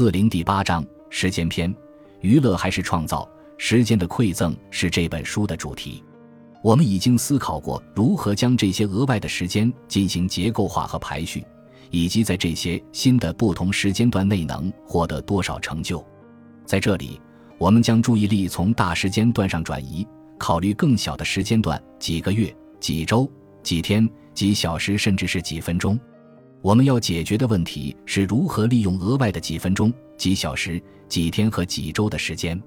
四零第八章时间篇：娱乐还是创造？时间的馈赠是这本书的主题。我们已经思考过如何将这些额外的时间进行结构化和排序，以及在这些新的不同时间段内能获得多少成就。在这里，我们将注意力从大时间段上转移，考虑更小的时间段：几个月、几周、几天、几小时，甚至是几分钟。我们要解决的问题是如何利用额外的几分钟、几小时、几天和几周的时间。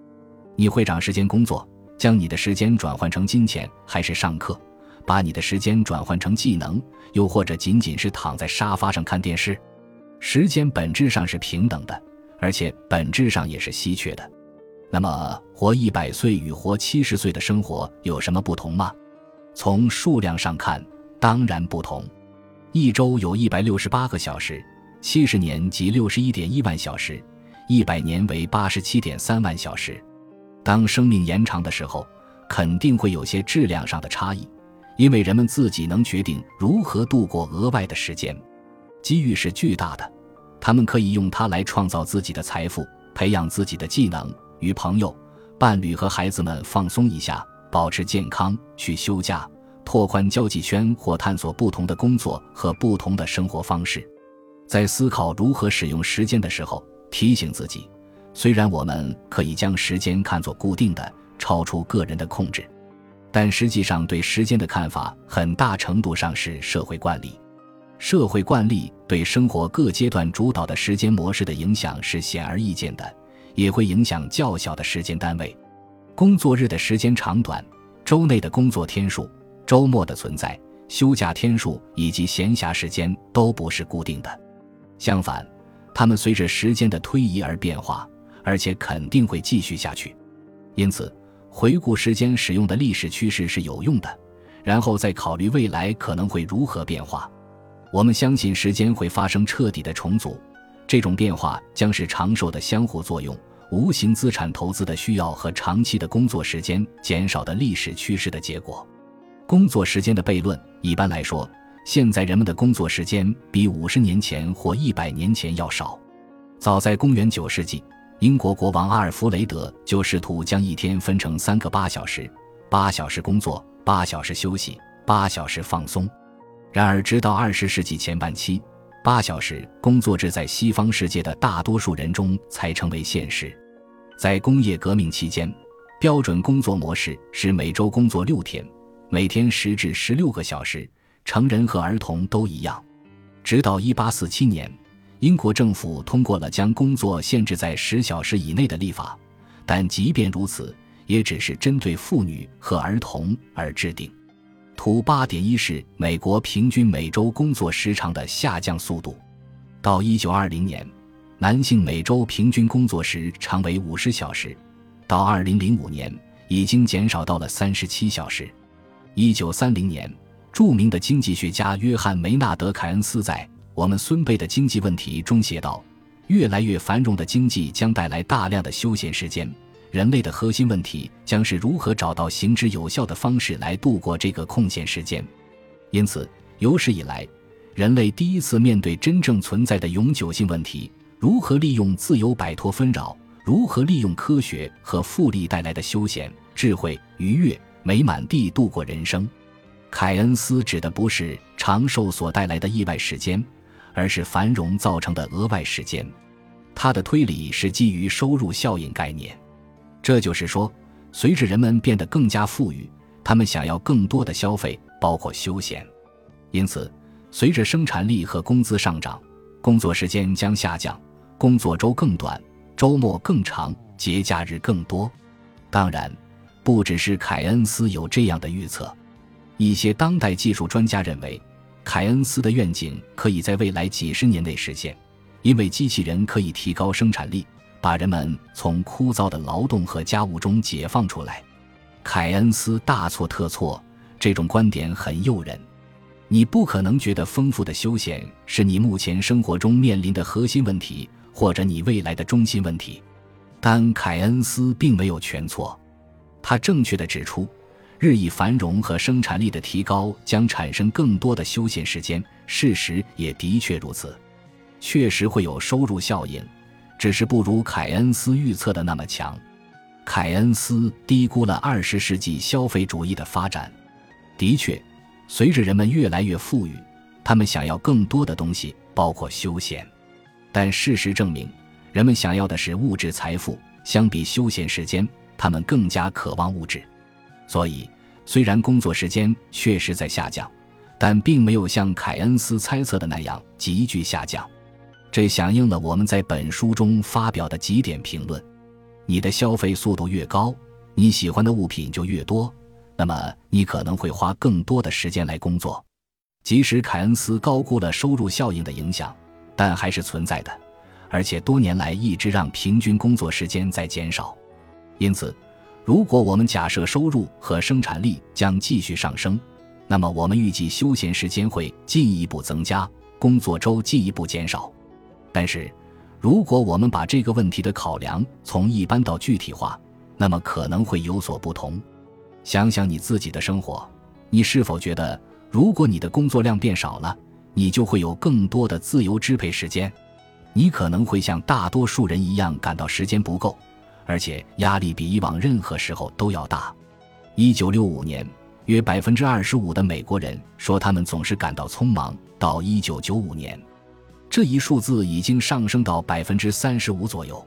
你会长时间工作，将你的时间转换成金钱，还是上课，把你的时间转换成技能，又或者仅仅是躺在沙发上看电视？时间本质上是平等的，而且本质上也是稀缺的。那么，活一百岁与活七十岁的生活有什么不同吗？从数量上看，当然不同。一周有一百六十八个小时，七十年即六十一点一万小时，一百年为八十七点三万小时。当生命延长的时候，肯定会有些质量上的差异，因为人们自己能决定如何度过额外的时间。机遇是巨大的，他们可以用它来创造自己的财富，培养自己的技能，与朋友、伴侣和孩子们放松一下，保持健康，去休假。拓宽交际圈或探索不同的工作和不同的生活方式，在思考如何使用时间的时候，提醒自己：虽然我们可以将时间看作固定的、超出个人的控制，但实际上对时间的看法很大程度上是社会惯例。社会惯例对生活各阶段主导的时间模式的影响是显而易见的，也会影响较小的时间单位。工作日的时间长短，周内的工作天数。周末的存在、休假天数以及闲暇时间都不是固定的，相反，它们随着时间的推移而变化，而且肯定会继续下去。因此，回顾时间使用的历史趋势是有用的，然后再考虑未来可能会如何变化。我们相信时间会发生彻底的重组，这种变化将是长寿的相互作用、无形资产投资的需要和长期的工作时间减少的历史趋势的结果。工作时间的悖论，一般来说，现在人们的工作时间比五十年前或一百年前要少。早在公元九世纪，英国国王阿尔弗雷德就试图将一天分成三个八小时：八小时工作，八小时休息，八小时放松。然而，直到二十世纪前半期，八小时工作制在西方世界的大多数人中才成为现实。在工业革命期间，标准工作模式是每周工作六天。每天十至十六个小时，成人和儿童都一样。直到一八四七年，英国政府通过了将工作限制在十小时以内的立法，但即便如此，也只是针对妇女和儿童而制定。图八点一是美国平均每周工作时长的下降速度。到一九二零年，男性每周平均工作时长为五十小时，到二零零五年已经减少到了三十七小时。一九三零年，著名的经济学家约翰·梅纳德·凯恩斯在《我们孙辈的经济问题》中写道：“越来越繁荣的经济将带来大量的休闲时间，人类的核心问题将是如何找到行之有效的方式来度过这个空闲时间。”因此，有史以来，人类第一次面对真正存在的永久性问题：如何利用自由摆脱纷扰？如何利用科学和复利带来的休闲、智慧、愉悦？美满地度过人生，凯恩斯指的不是长寿所带来的意外时间，而是繁荣造成的额外时间。他的推理是基于收入效应概念，这就是说，随着人们变得更加富裕，他们想要更多的消费，包括休闲。因此，随着生产力和工资上涨，工作时间将下降，工作周更短，周末更长，节假日更多。当然。不只是凯恩斯有这样的预测，一些当代技术专家认为，凯恩斯的愿景可以在未来几十年内实现，因为机器人可以提高生产力，把人们从枯燥的劳动和家务中解放出来。凯恩斯大错特错，这种观点很诱人。你不可能觉得丰富的休闲是你目前生活中面临的核心问题，或者你未来的中心问题，但凯恩斯并没有全错。他正确的指出，日益繁荣和生产力的提高将产生更多的休闲时间。事实也的确如此，确实会有收入效应。只是不如凯恩斯预测的那么强。凯恩斯低估了二十世纪消费主义的发展。的确，随着人们越来越富裕，他们想要更多的东西，包括休闲。但事实证明，人们想要的是物质财富，相比休闲时间，他们更加渴望物质。所以，虽然工作时间确实在下降，但并没有像凯恩斯猜测的那样急剧下降。这响应了我们在本书中发表的几点评论。你的消费速度越高，你喜欢的物品就越多，那么你可能会花更多的时间来工作。即使凯恩斯高估了收入效应的影响，但还是存在的，而且多年来一直让平均工作时间在减少。因此，如果我们假设收入和生产力将继续上升，那么我们预计休闲时间会进一步增加，工作周进一步减少。但是，如果我们把这个问题的考量从一般到具体化，那么可能会有所不同。想想你自己的生活，你是否觉得，如果你的工作量变少了，你就会有更多的自由支配时间？你可能会像大多数人一样感到时间不够，而且压力比以往任何时候都要大。一九六五年，约百分之二十五的美国人说他们总是感到匆忙。到一九九五年。这一数字已经上升到百分之三十五左右，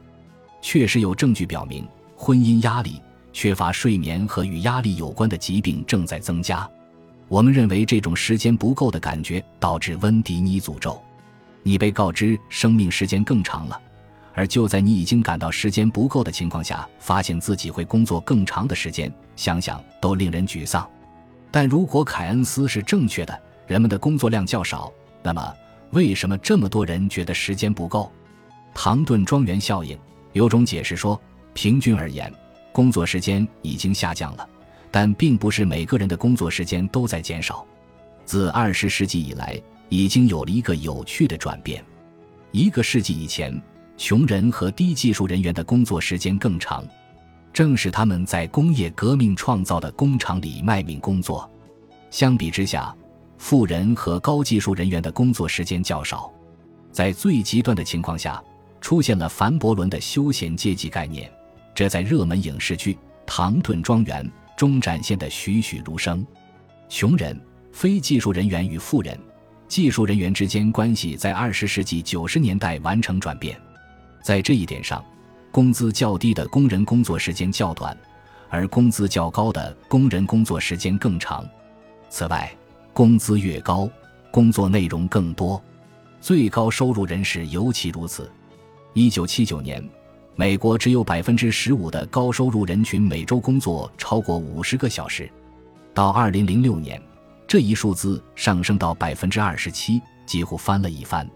确实有证据表明，婚姻压力、缺乏睡眠和与压力有关的疾病正在增加。我们认为这种时间不够的感觉导致温迪尼诅咒。你被告知生命时间更长了，而就在你已经感到时间不够的情况下，发现自己会工作更长的时间，想想都令人沮丧。但如果凯恩斯是正确的，人们的工作量较少，那么。为什么这么多人觉得时间不够？唐顿庄园效应有种解释说，平均而言，工作时间已经下降了，但并不是每个人的工作时间都在减少。自二十世纪以来，已经有了一个有趣的转变。一个世纪以前，穷人和低技术人员的工作时间更长，正是他们在工业革命创造的工厂里卖命工作。相比之下，富人和高技术人员的工作时间较少，在最极端的情况下，出现了凡伯伦的休闲阶级概念，这在热门影视剧《唐顿庄园》中展现的栩栩如生。穷人、非技术人员与富人、技术人员之间关系在二十世纪九十年代完成转变，在这一点上，工资较低的工人工作时间较短，而工资较高的工人工作时间更长。此外，工资越高，工作内容更多，最高收入人士尤其如此。一九七九年，美国只有百分之十五的高收入人群每周工作超过五十个小时，到二零零六年，这一数字上升到百分之二十七，几乎翻了一番。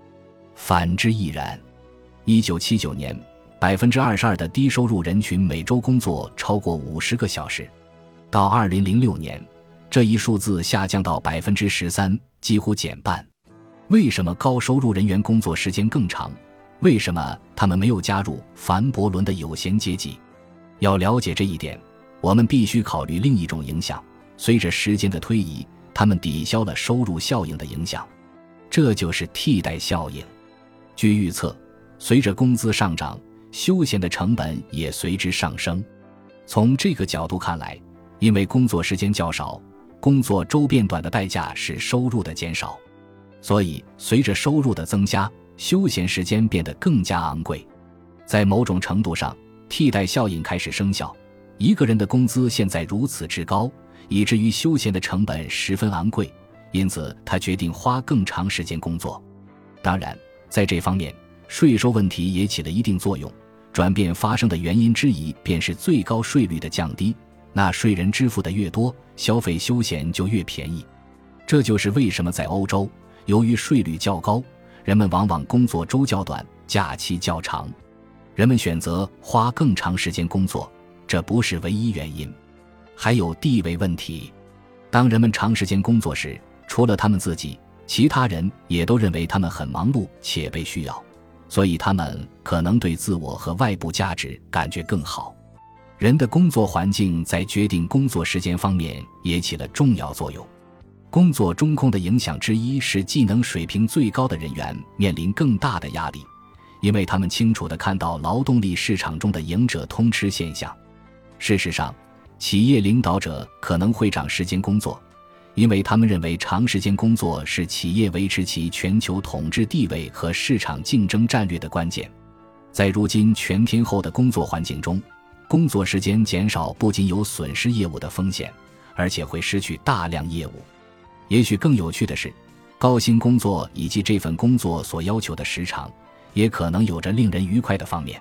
反之亦然。一九七九年，百分之二十二的低收入人群每周工作超过五十个小时，到二零零六年。这一数字下降到百分之十三，几乎减半。为什么高收入人员工作时间更长？为什么他们没有加入凡伯伦的有闲阶级？要了解这一点，我们必须考虑另一种影响：随着时间的推移，他们抵消了收入效应的影响，这就是替代效应。据预测，随着工资上涨，休闲的成本也随之上升。从这个角度看来，因为工作时间较少。工作周变短的代价是收入的减少，所以随着收入的增加，休闲时间变得更加昂贵。在某种程度上，替代效应开始生效。一个人的工资现在如此之高，以至于休闲的成本十分昂贵，因此他决定花更长时间工作。当然，在这方面，税收问题也起了一定作用。转变发生的原因之一，便是最高税率的降低。纳税人支付的越多，消费休闲就越便宜。这就是为什么在欧洲，由于税率较高，人们往往工作周较短，假期较长。人们选择花更长时间工作，这不是唯一原因，还有地位问题。当人们长时间工作时，除了他们自己，其他人也都认为他们很忙碌且被需要，所以他们可能对自我和外部价值感觉更好。人的工作环境在决定工作时间方面也起了重要作用。工作中控的影响之一是，技能水平最高的人员面临更大的压力，因为他们清楚地看到劳动力市场中的“赢者通吃”现象。事实上，企业领导者可能会长时间工作，因为他们认为长时间工作是企业维持其全球统治地位和市场竞争战略的关键。在如今全天候的工作环境中，工作时间减少不仅有损失业务的风险，而且会失去大量业务。也许更有趣的是，高薪工作以及这份工作所要求的时长，也可能有着令人愉快的方面。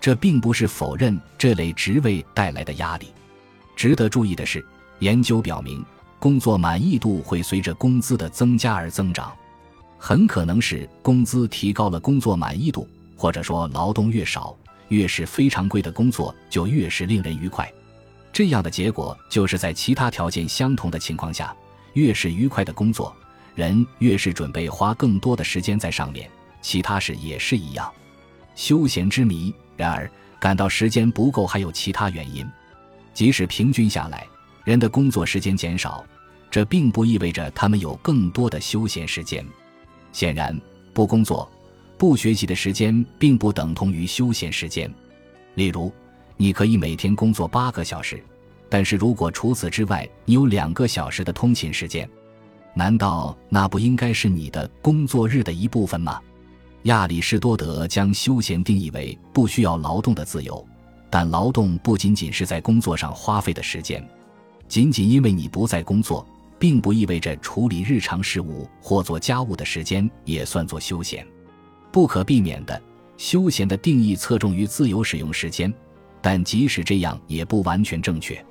这并不是否认这类职位带来的压力。值得注意的是，研究表明，工作满意度会随着工资的增加而增长。很可能是工资提高了，工作满意度，或者说劳动越少，越是非常规的工作就越是令人愉快。这样的结果就是在其他条件相同的情况下，越是愉快的工作，人越是准备花更多的时间在上面。其他事也是一样。休闲之谜。然而，感到时间不够还有其他原因。即使平均下来，人的工作时间减少，这并不意味着他们有更多的休闲时间。显然，不工作、不学习的时间并不等同于休闲时间。例如，你可以每天工作八个小时，但是如果除此之外你有两个小时的通勤时间，难道那不应该是你的工作日的一部分吗？亚里士多德将休闲定义为不需要劳动的自由。但劳动不仅仅是在工作上花费的时间，仅仅因为你不在工作，并不意味着处理日常事务或做家务的时间也算作休闲。不可避免的，休闲的定义侧重于自由使用时间，但即使这样也不完全正确。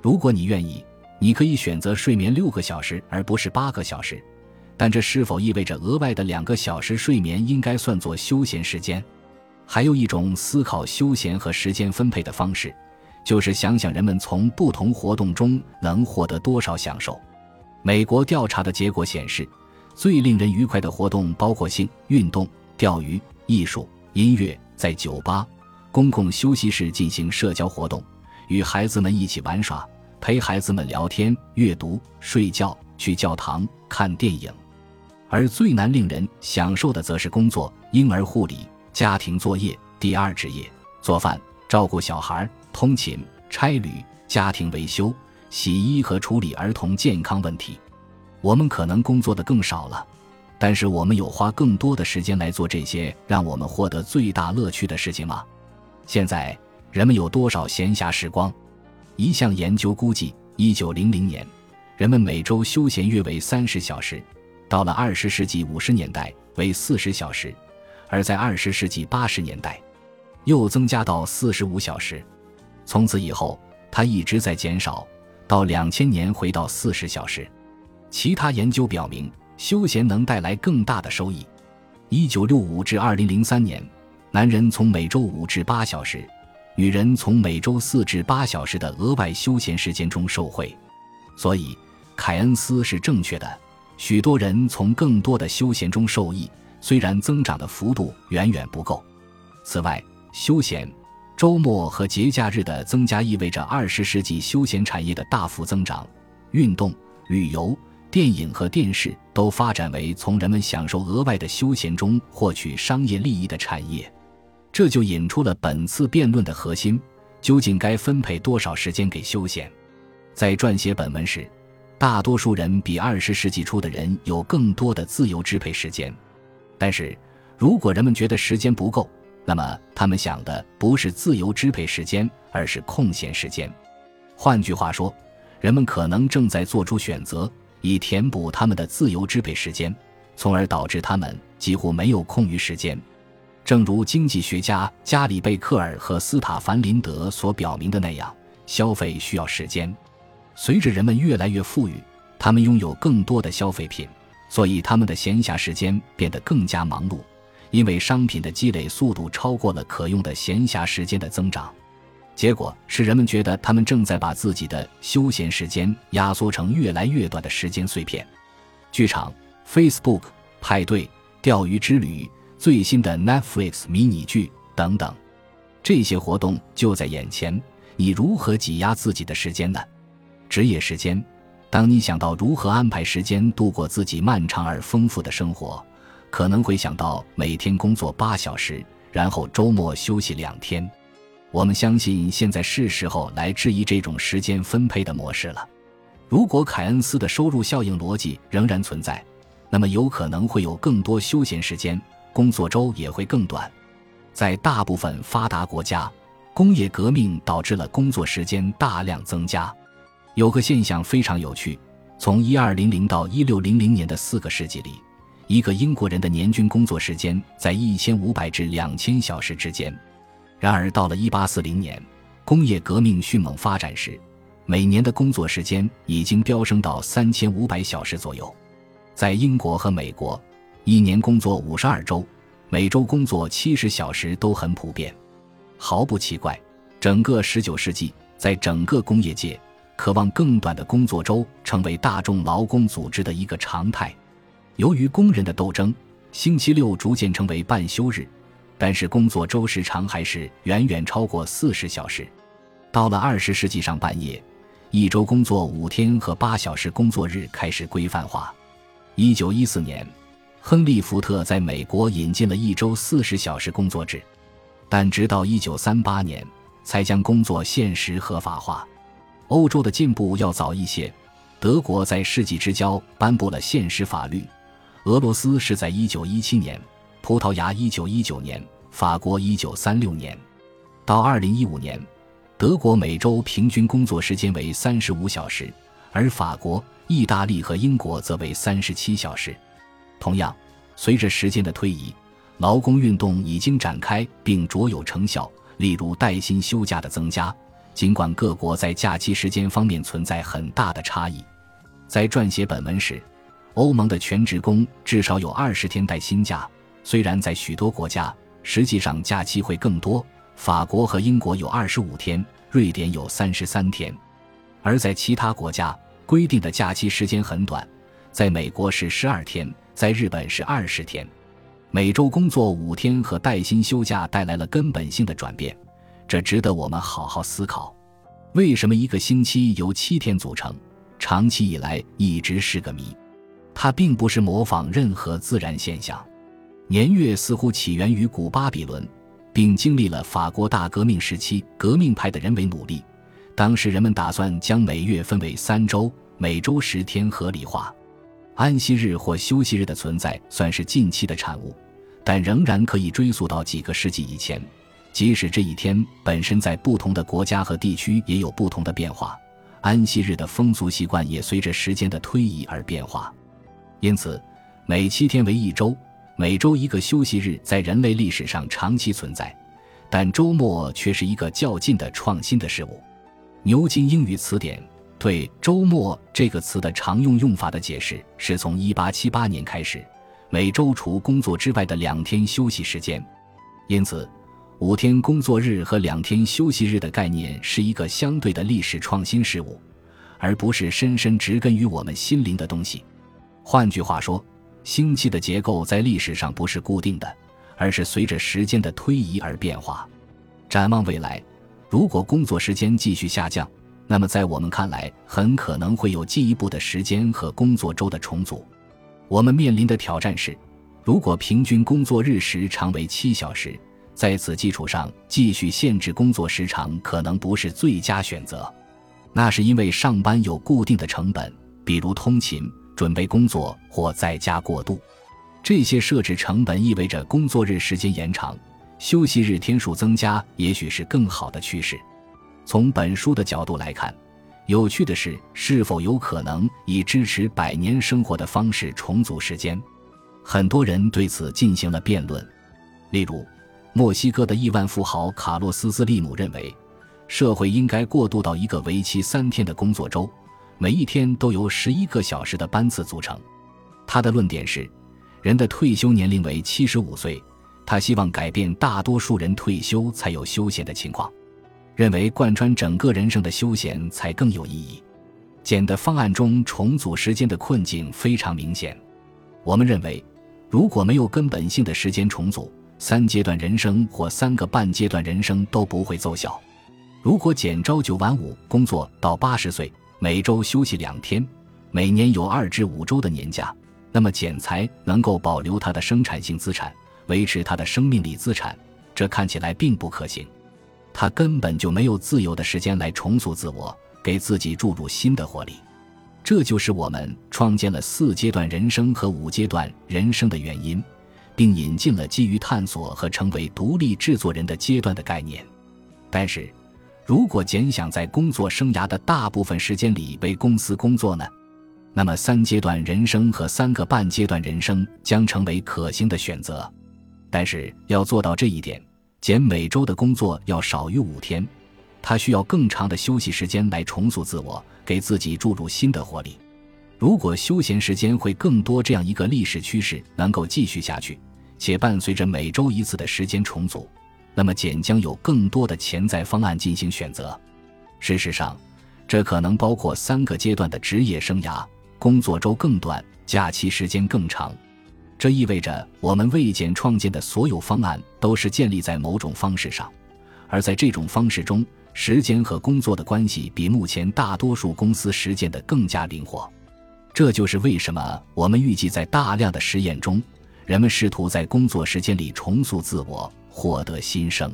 如果你愿意，你可以选择睡眠六个小时而不是八个小时，但这是否意味着额外的两个小时睡眠应该算作休闲时间？还有一种思考休闲和时间分配的方式，就是想想人们从不同活动中能获得多少享受。美国调查的结果显示，最令人愉快的活动包括性运动、钓鱼、艺术、音乐，在酒吧、公共休息室进行社交活动，与孩子们一起玩耍，陪孩子们聊天、阅读、睡觉、去教堂、看电影。而最难令人享受的，则是工作、婴儿护理。家庭作业，第二职业，做饭、照顾小孩、通勤、差旅、家庭维修、洗衣和处理儿童健康问题。我们可能工作的更少了，但是我们有花更多的时间来做这些让我们获得最大乐趣的事情吗？现在人们有多少闲暇时光？一项研究估计，一九零零年，人们每周休闲约为三十小时，到了二十世纪五十年代为四十小时。而在二十世纪八十年代，又增加到四十五小时。从此以后，它一直在减少，到两千年回到四十小时。其他研究表明，休闲能带来更大的收益。一九六五至二零零三年，男人从每周五至八小时，女人从每周四至八小时的额外休闲时间中受惠。所以，凯恩斯是正确的。许多人从更多的休闲中受益。虽然增长的幅度远远不够，此外，休闲、周末和节假日的增加意味着二十世纪休闲产业的大幅增长。运动、旅游、电影和电视都发展为从人们享受额外的休闲中获取商业利益的产业，这就引出了本次辩论的核心：究竟该分配多少时间给休闲？在撰写本文时，大多数人比二十世纪初的人有更多的自由支配时间。但是，如果人们觉得时间不够，那么他们想的不是自由支配时间，而是空闲时间。换句话说，人们可能正在做出选择，以填补他们的自由支配时间，从而导致他们几乎没有空余时间。正如经济学家加里贝克尔和斯塔凡林德所表明的那样，消费需要时间。随着人们越来越富裕，他们拥有更多的消费品。所以，他们的闲暇时间变得更加忙碌，因为商品的积累速度超过了可用的闲暇时间的增长。结果是，人们觉得他们正在把自己的休闲时间压缩成越来越短的时间碎片。剧场、Facebook、派对、钓鱼之旅、最新的 Netflix 迷你剧等等，这些活动就在眼前。你如何挤压自己的时间呢？职业时间。当你想到如何安排时间度过自己漫长而丰富的生活，可能会想到每天工作八小时，然后周末休息两天。我们相信现在是时候来质疑这种时间分配的模式了。如果凯恩斯的收入效应逻辑仍然存在，那么有可能会有更多休闲时间，工作周也会更短。在大部分发达国家，工业革命导致了工作时间大量增加。有个现象非常有趣：从一二零零到一六零零年的四个世纪里，一个英国人的年均工作时间在一千五百至两千小时之间。然而，到了一八四零年，工业革命迅猛发展时，每年的工作时间已经飙升到三千五百小时左右。在英国和美国，一年工作五十二周，每周工作七十小时都很普遍。毫不奇怪，整个十九世纪，在整个工业界，渴望更短的工作周成为大众劳工组织的一个常态。由于工人的斗争，星期六逐渐成为半休日。但是工作周时长还是远远超过四十小时。到了二十世纪上半叶，一周工作五天和八小时工作日开始规范化。一九一四年，亨利·福特在美国引进了一周四十小时工作制，但直到一九三八年才将工作现实合法化。欧洲的进步要早一些，德国在世纪之交颁布了现实法律，俄罗斯是在一九一七年。葡萄牙一九一九年，法国一九三六年，到二零一五年，德国每周平均工作时间为三十五小时，而法国、意大利和英国则为三十七小时。同样，随着时间的推移，劳工运动已经展开并卓有成效，例如带薪休假的增加。尽管各国在假期时间方面存在很大的差异，在撰写本文时，欧盟的全职工至少有二十天带薪假。虽然在许多国家，实际上假期会更多。法国和英国有二十五天，瑞典有三十三天，而在其他国家规定的假期时间很短，在美国是十二天，在日本是二十天。每周工作五天和带薪休假带来了根本性的转变，这值得我们好好思考。为什么一个星期由七天组成，长期以来一直是个谜？它并不是模仿任何自然现象。年月似乎起源于古巴比伦，并经历了法国大革命时期革命派的人为努力。当时人们打算将每月分为三周，每周十天合理化。安息日或休息日的存在算是近期的产物，但仍然可以追溯到几个世纪以前。即使这一天本身在不同的国家和地区也有不同的变化，安息日的风俗习惯也随着时间的推移而变化。因此，每七天为一周。每周一个休息日在人类历史上长期存在，但周末却是一个较近的创新的事物。牛津英语词典对“周末”这个词的常用用法的解释是从1878年开始，每周除工作之外的两天休息时间。因此，五天工作日和两天休息日的概念是一个相对的历史创新事物，而不是深深植根于我们心灵的东西。换句话说。星期的结构在历史上不是固定的，而是随着时间的推移而变化。展望未来，如果工作时间继续下降，那么在我们看来，很可能会有进一步的时间和工作周的重组。我们面临的挑战是，如果平均工作日时长为七小时，在此基础上继续限制工作时长可能不是最佳选择。那是因为上班有固定的成本，比如通勤。准备工作或在家过渡，这些设置成本意味着工作日时间延长，休息日天数增加，也许是更好的趋势。从本书的角度来看，有趣的是，是否有可能以支持百年生活的方式重组时间？很多人对此进行了辩论。例如，墨西哥的亿万富豪卡洛斯·斯利姆认为，社会应该过渡到一个为期三天的工作周。每一天都由十一个小时的班次组成。他的论点是，人的退休年龄为七十五岁。他希望改变大多数人退休才有休闲的情况，认为贯穿整个人生的休闲才更有意义。简的方案中重组时间的困境非常明显。我们认为，如果没有根本性的时间重组，三阶段人生或三个半阶段人生都不会奏效。如果简朝九晚五工作到八十岁，每周休息两天，每年有二至五周的年假，那么剪裁能够保留它的生产性资产，维持它的生命力资产，这看起来并不可行。他根本就没有自由的时间来重塑自我，给自己注入新的活力。这就是我们创建了四阶段人生和五阶段人生的原因，并引进了基于探索和成为独立制作人的阶段的概念。但是，如果简想在工作生涯的大部分时间里为公司工作呢？那么，三阶段人生和三个半阶段人生将成为可行的选择。但是，要做到这一点，简每周的工作要少于五天，他需要更长的休息时间来重塑自我。给自己注入新的活力。如果休闲时间会更多，这样一个历史趋势能够继续下去，且伴随着每周一次的时间重组，那么简将有更多的潜在方案进行选择。事实上，这可能包括三个阶段的职业生涯：工作周更短，假期时间更长。这意味着我们为简创建的所有方案都是建立在某种方式上，而在这种方式中。时间和工作的关系比目前大多数公司实践的更加灵活，这就是为什么我们预计在大量的实验中，人们试图在工作时间里重塑自我，获得新生。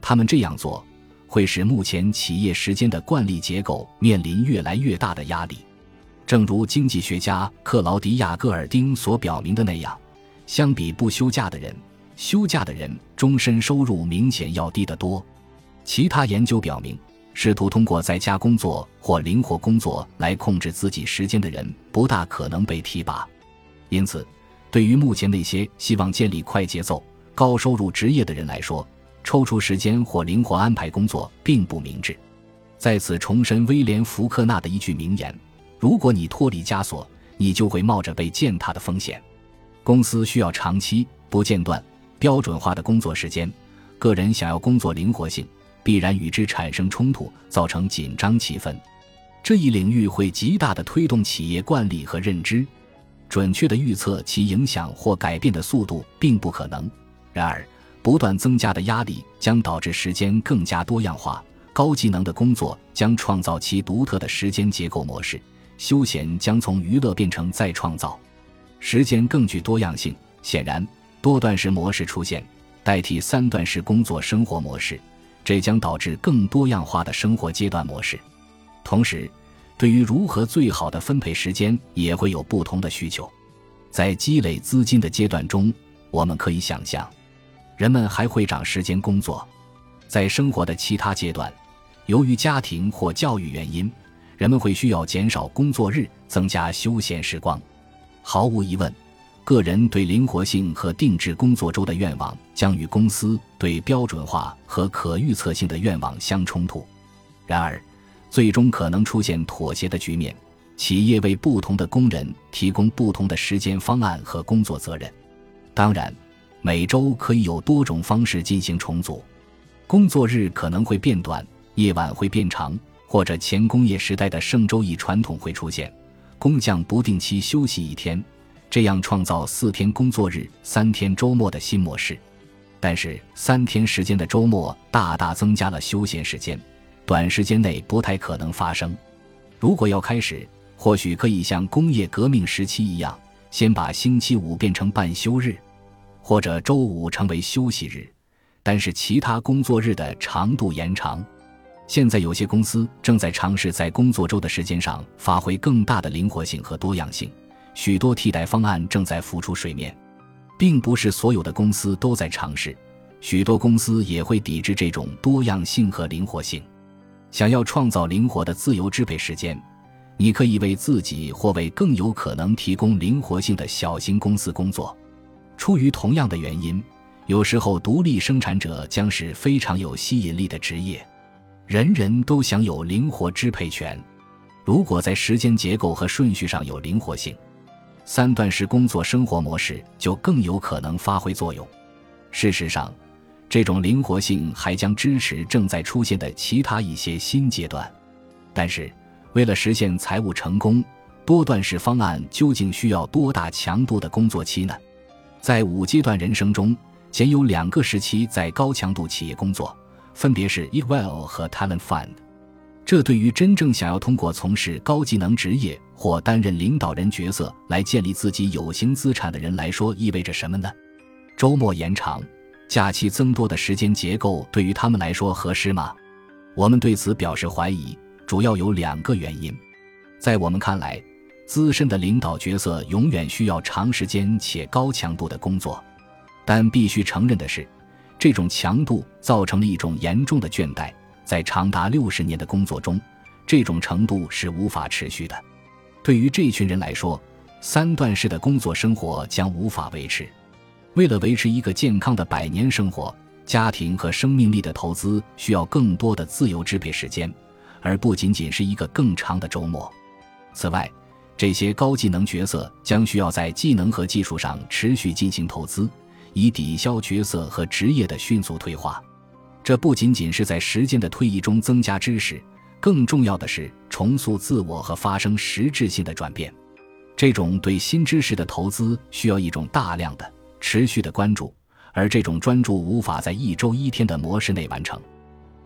他们这样做会使目前企业时间的惯例结构面临越来越大的压力。正如经济学家克劳迪亚·戈尔丁所表明的那样，相比不休假的人，休假的人终身收入明显要低得多。其他研究表明，试图通过在家工作或灵活工作来控制自己时间的人，不大可能被提拔。因此，对于目前那些希望建立快节奏、高收入职业的人来说，抽出时间或灵活安排工作并不明智。在此重申威廉·福克纳的一句名言：“如果你脱离枷锁，你就会冒着被践踏的风险。”公司需要长期、不间断、标准化的工作时间，个人想要工作灵活性。必然与之产生冲突，造成紧张气氛。这一领域会极大的推动企业惯例和认知。准确的预测其影响或改变的速度并不可能。然而，不断增加的压力将导致时间更加多样化。高技能的工作将创造其独特的时间结构模式。休闲将从娱乐变成再创造。时间更具多样性。显然，多段式模式出现，代替三段式工作生活模式。这将导致更多样化的生活阶段模式，同时，对于如何最好的分配时间也会有不同的需求。在积累资金的阶段中，我们可以想象，人们还会长时间工作。在生活的其他阶段，由于家庭或教育原因，人们会需要减少工作日，增加休闲时光。毫无疑问。个人对灵活性和定制工作周的愿望将与公司对标准化和可预测性的愿望相冲突。然而，最终可能出现妥协的局面。企业为不同的工人提供不同的时间方案和工作责任。当然，每周可以有多种方式进行重组。工作日可能会变短，夜晚会变长，或者前工业时代的圣周易传统会出现，工匠不定期休息一天。这样创造四天工作日、三天周末的新模式，但是三天时间的周末大大增加了休闲时间，短时间内不太可能发生。如果要开始，或许可以像工业革命时期一样，先把星期五变成半休日，或者周五成为休息日，但是其他工作日的长度延长。现在有些公司正在尝试在工作周的时间上发挥更大的灵活性和多样性。许多替代方案正在浮出水面，并不是所有的公司都在尝试。许多公司也会抵制这种多样性和灵活性。想要创造灵活的自由支配时间，你可以为自己或为更有可能提供灵活性的小型公司工作。出于同样的原因，有时候独立生产者将是非常有吸引力的职业。人人都享有灵活支配权。如果在时间结构和顺序上有灵活性。三段式工作生活模式就更有可能发挥作用。事实上，这种灵活性还将支持正在出现的其他一些新阶段。但是，为了实现财务成功，多段式方案究竟需要多大强度的工作期呢？在五阶段人生中，仅有两个时期在高强度企业工作，分别是 Eatwell 和 Talent Fund。这对于真正想要通过从事高技能职业或担任领导人角色来建立自己有形资产的人来说，意味着什么呢？周末延长、假期增多的时间结构对于他们来说合适吗？我们对此表示怀疑，主要有两个原因。在我们看来，资深的领导角色永远需要长时间且高强度的工作，但必须承认的是，这种强度造成了一种严重的倦怠。在长达六十年的工作中，这种程度是无法持续的。对于这群人来说，三段式的工作生活将无法维持。为了维持一个健康的百年生活，家庭和生命力的投资需要更多的自由支配时间，而不仅仅是一个更长的周末。此外，这些高技能角色将需要在技能和技术上持续进行投资，以抵消角色和职业的迅速退化。这不仅仅是在时间的推移中增加知识，更重要的是重塑自我和发生实质性的转变。这种对新知识的投资需要一种大量的、持续的关注，而这种专注无法在一周一天的模式内完成。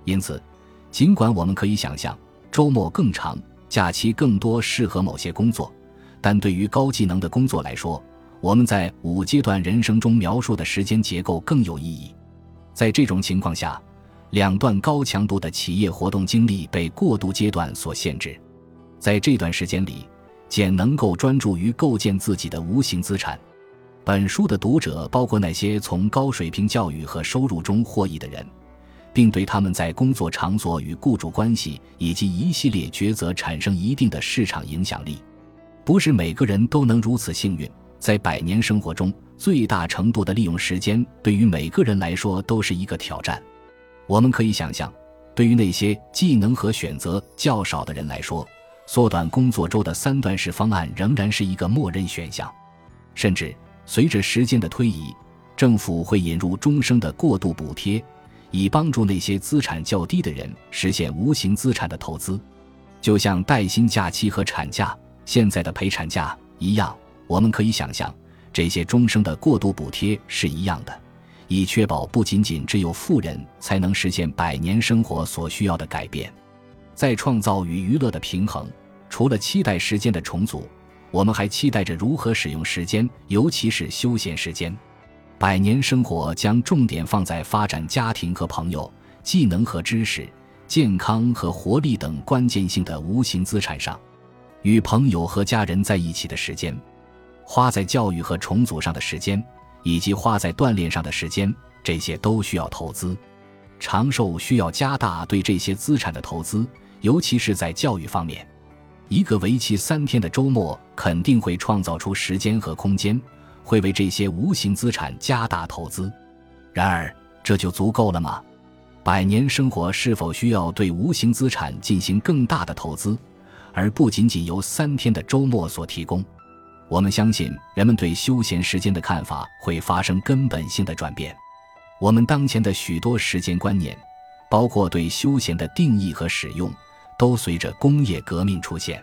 因此，尽管我们可以想象周末更长。假期更多适合某些工作，但对于高技能的工作来说，我们在五阶段人生中描述的时间结构更有意义。在这种情况下，两段高强度的企业活动经历被过渡阶段所限制。在这段时间里，简能够专注于构建自己的无形资产。本书的读者包括那些从高水平教育和收入中获益的人。并对他们在工作场所与雇主关系以及一系列抉择产生一定的市场影响力。不是每个人都能如此幸运。在百年生活中，最大程度的利用时间对于每个人来说都是一个挑战。我们可以想象，对于那些技能和选择较少的人来说，缩短工作周的三段式方案仍然是一个默认选项。甚至随着时间的推移，政府会引入终生的过渡补贴。以帮助那些资产较低的人实现无形资产的投资，就像带薪假期和产假、现在的陪产假一样，我们可以想象，这些终生的过渡补贴是一样的，以确保不仅仅只有富人才能实现百年生活所需要的改变。在创造与娱乐的平衡，除了期待时间的重组，我们还期待着如何使用时间，尤其是休闲时间。百年生活将重点放在发展家庭和朋友、技能和知识、健康和活力等关键性的无形资产上。与朋友和家人在一起的时间，花在教育和重组上的时间，以及花在锻炼上的时间，这些都需要投资。长寿需要加大对这些资产的投资，尤其是在教育方面。一个为期三天的周末肯定会创造出时间和空间。会为这些无形资产加大投资，然而这就足够了吗？百年生活是否需要对无形资产进行更大的投资，而不仅仅由三天的周末所提供？我们相信人们对休闲时间的看法会发生根本性的转变。我们当前的许多时间观念，包括对休闲的定义和使用，都随着工业革命出现。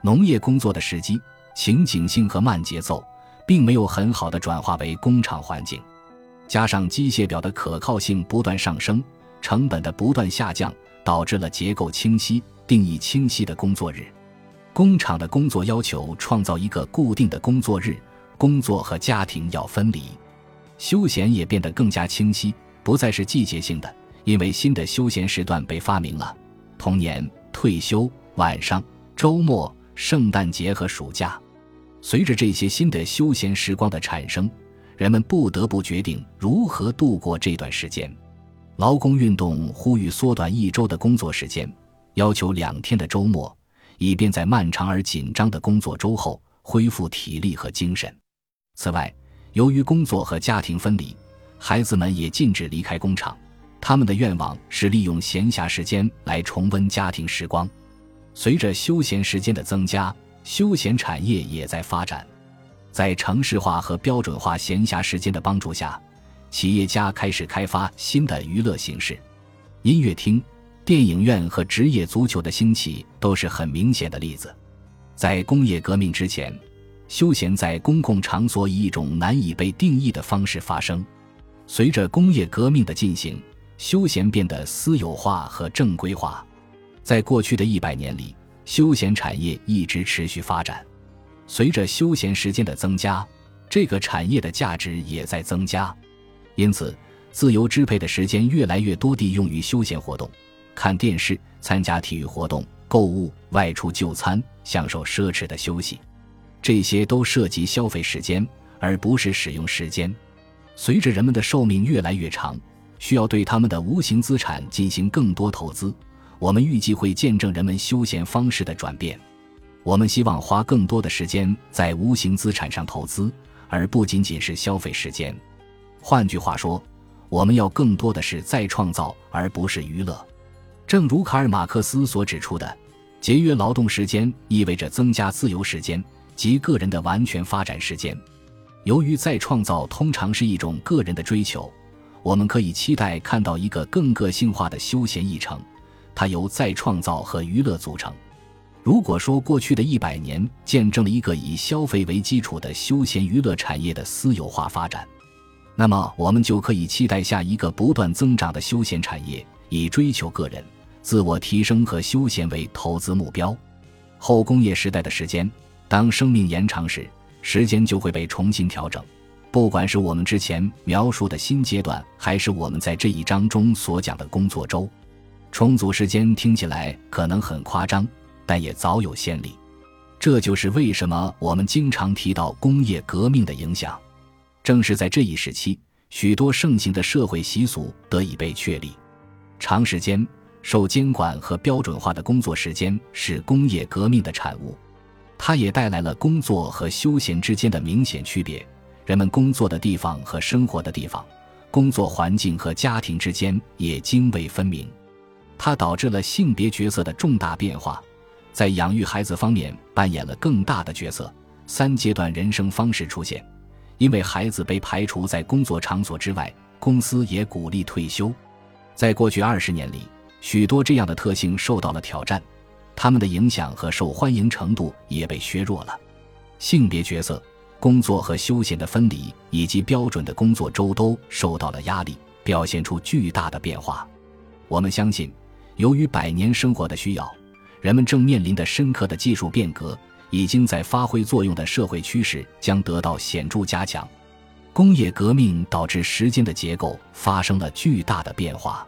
农业工作的时机、情景性和慢节奏。并没有很好的转化为工厂环境，加上机械表的可靠性不断上升，成本的不断下降，导致了结构清晰、定义清晰的工作日。工厂的工作要求创造一个固定的工作日，工作和家庭要分离。休闲也变得更加清晰，不再是季节性的，因为新的休闲时段被发明了：童年、退休、晚上、周末、圣诞节和暑假。随着这些新的休闲时光的产生，人们不得不决定如何度过这段时间。劳工运动呼吁缩短一周的工作时间，要求两天的周末，以便在漫长而紧张的工作周后恢复体力和精神。此外，由于工作和家庭分离，孩子们也禁止离开工厂。他们的愿望是利用闲暇时间来重温家庭时光。随着休闲时间的增加。休闲产业也在发展，在城市化和标准化闲暇时间的帮助下，企业家开始开发新的娱乐形式。音乐厅、电影院和职业足球的兴起都是很明显的例子。在工业革命之前，休闲在公共场所以一种难以被定义的方式发生。随着工业革命的进行，休闲变得私有化和正规化。在过去的一百年里，休闲产业一直持续发展。随着休闲时间的增加，这个产业的价值也在增加。因此，自由支配的时间越来越多地用于休闲活动，看电视、参加体育活动、购物、外出就餐、享受奢侈的休息，这些都涉及消费时间，而不是使用时间。随着人们的寿命越来越长，需要对他们的无形资产进行更多投资。我们预计会见证人们休闲方式的转变。我们希望花更多的时间在无形资产上投资，而不仅仅是消费时间。换句话说，我们要更多的是再创造，而不是娱乐。正如卡尔·马克思所指出的，节约劳动时间意味着增加自由时间及个人的完全发展时间。由于再创造通常是一种个人的追求，我们可以期待看到一个更个性化的休闲议程。它由再创造和娱乐组成。如果说过去的一百年见证了一个以消费为基础的休闲娱乐产业的私有化发展，那么我们就可以期待下一个不断增长的休闲产业，以追求个人自我提升和休闲为投资目标。后工业时代的时间，当生命延长时，时间就会被重新调整。不管是我们之前描述的新阶段，还是我们在这一章中所讲的工作周。重组时间听起来可能很夸张，但也早有先例。这就是为什么我们经常提到工业革命的影响。正是在这一时期，许多盛行的社会习俗得以被确立。长时间受监管和标准化的工作时间是工业革命的产物，它也带来了工作和休闲之间的明显区别。人们工作的地方和生活的地方，工作环境和家庭之间也泾渭分明。它导致了性别角色的重大变化，在养育孩子方面扮演了更大的角色。三阶段人生方式出现，因为孩子被排除在工作场所之外，公司也鼓励退休。在过去二十年里，许多这样的特性受到了挑战，他们的影响和受欢迎程度也被削弱了。性别角色、工作和休闲的分离，以及标准的工作周都受到了压力，表现出巨大的变化。我们相信。由于百年生活的需要，人们正面临的深刻的技术变革已经在发挥作用的社会趋势将得到显著加强。工业革命导致时间的结构发生了巨大的变化，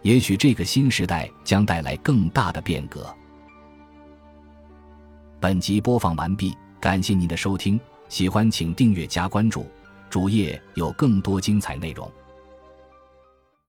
也许这个新时代将带来更大的变革。本集播放完毕，感谢您的收听，喜欢请订阅加关注，主页有更多精彩内容。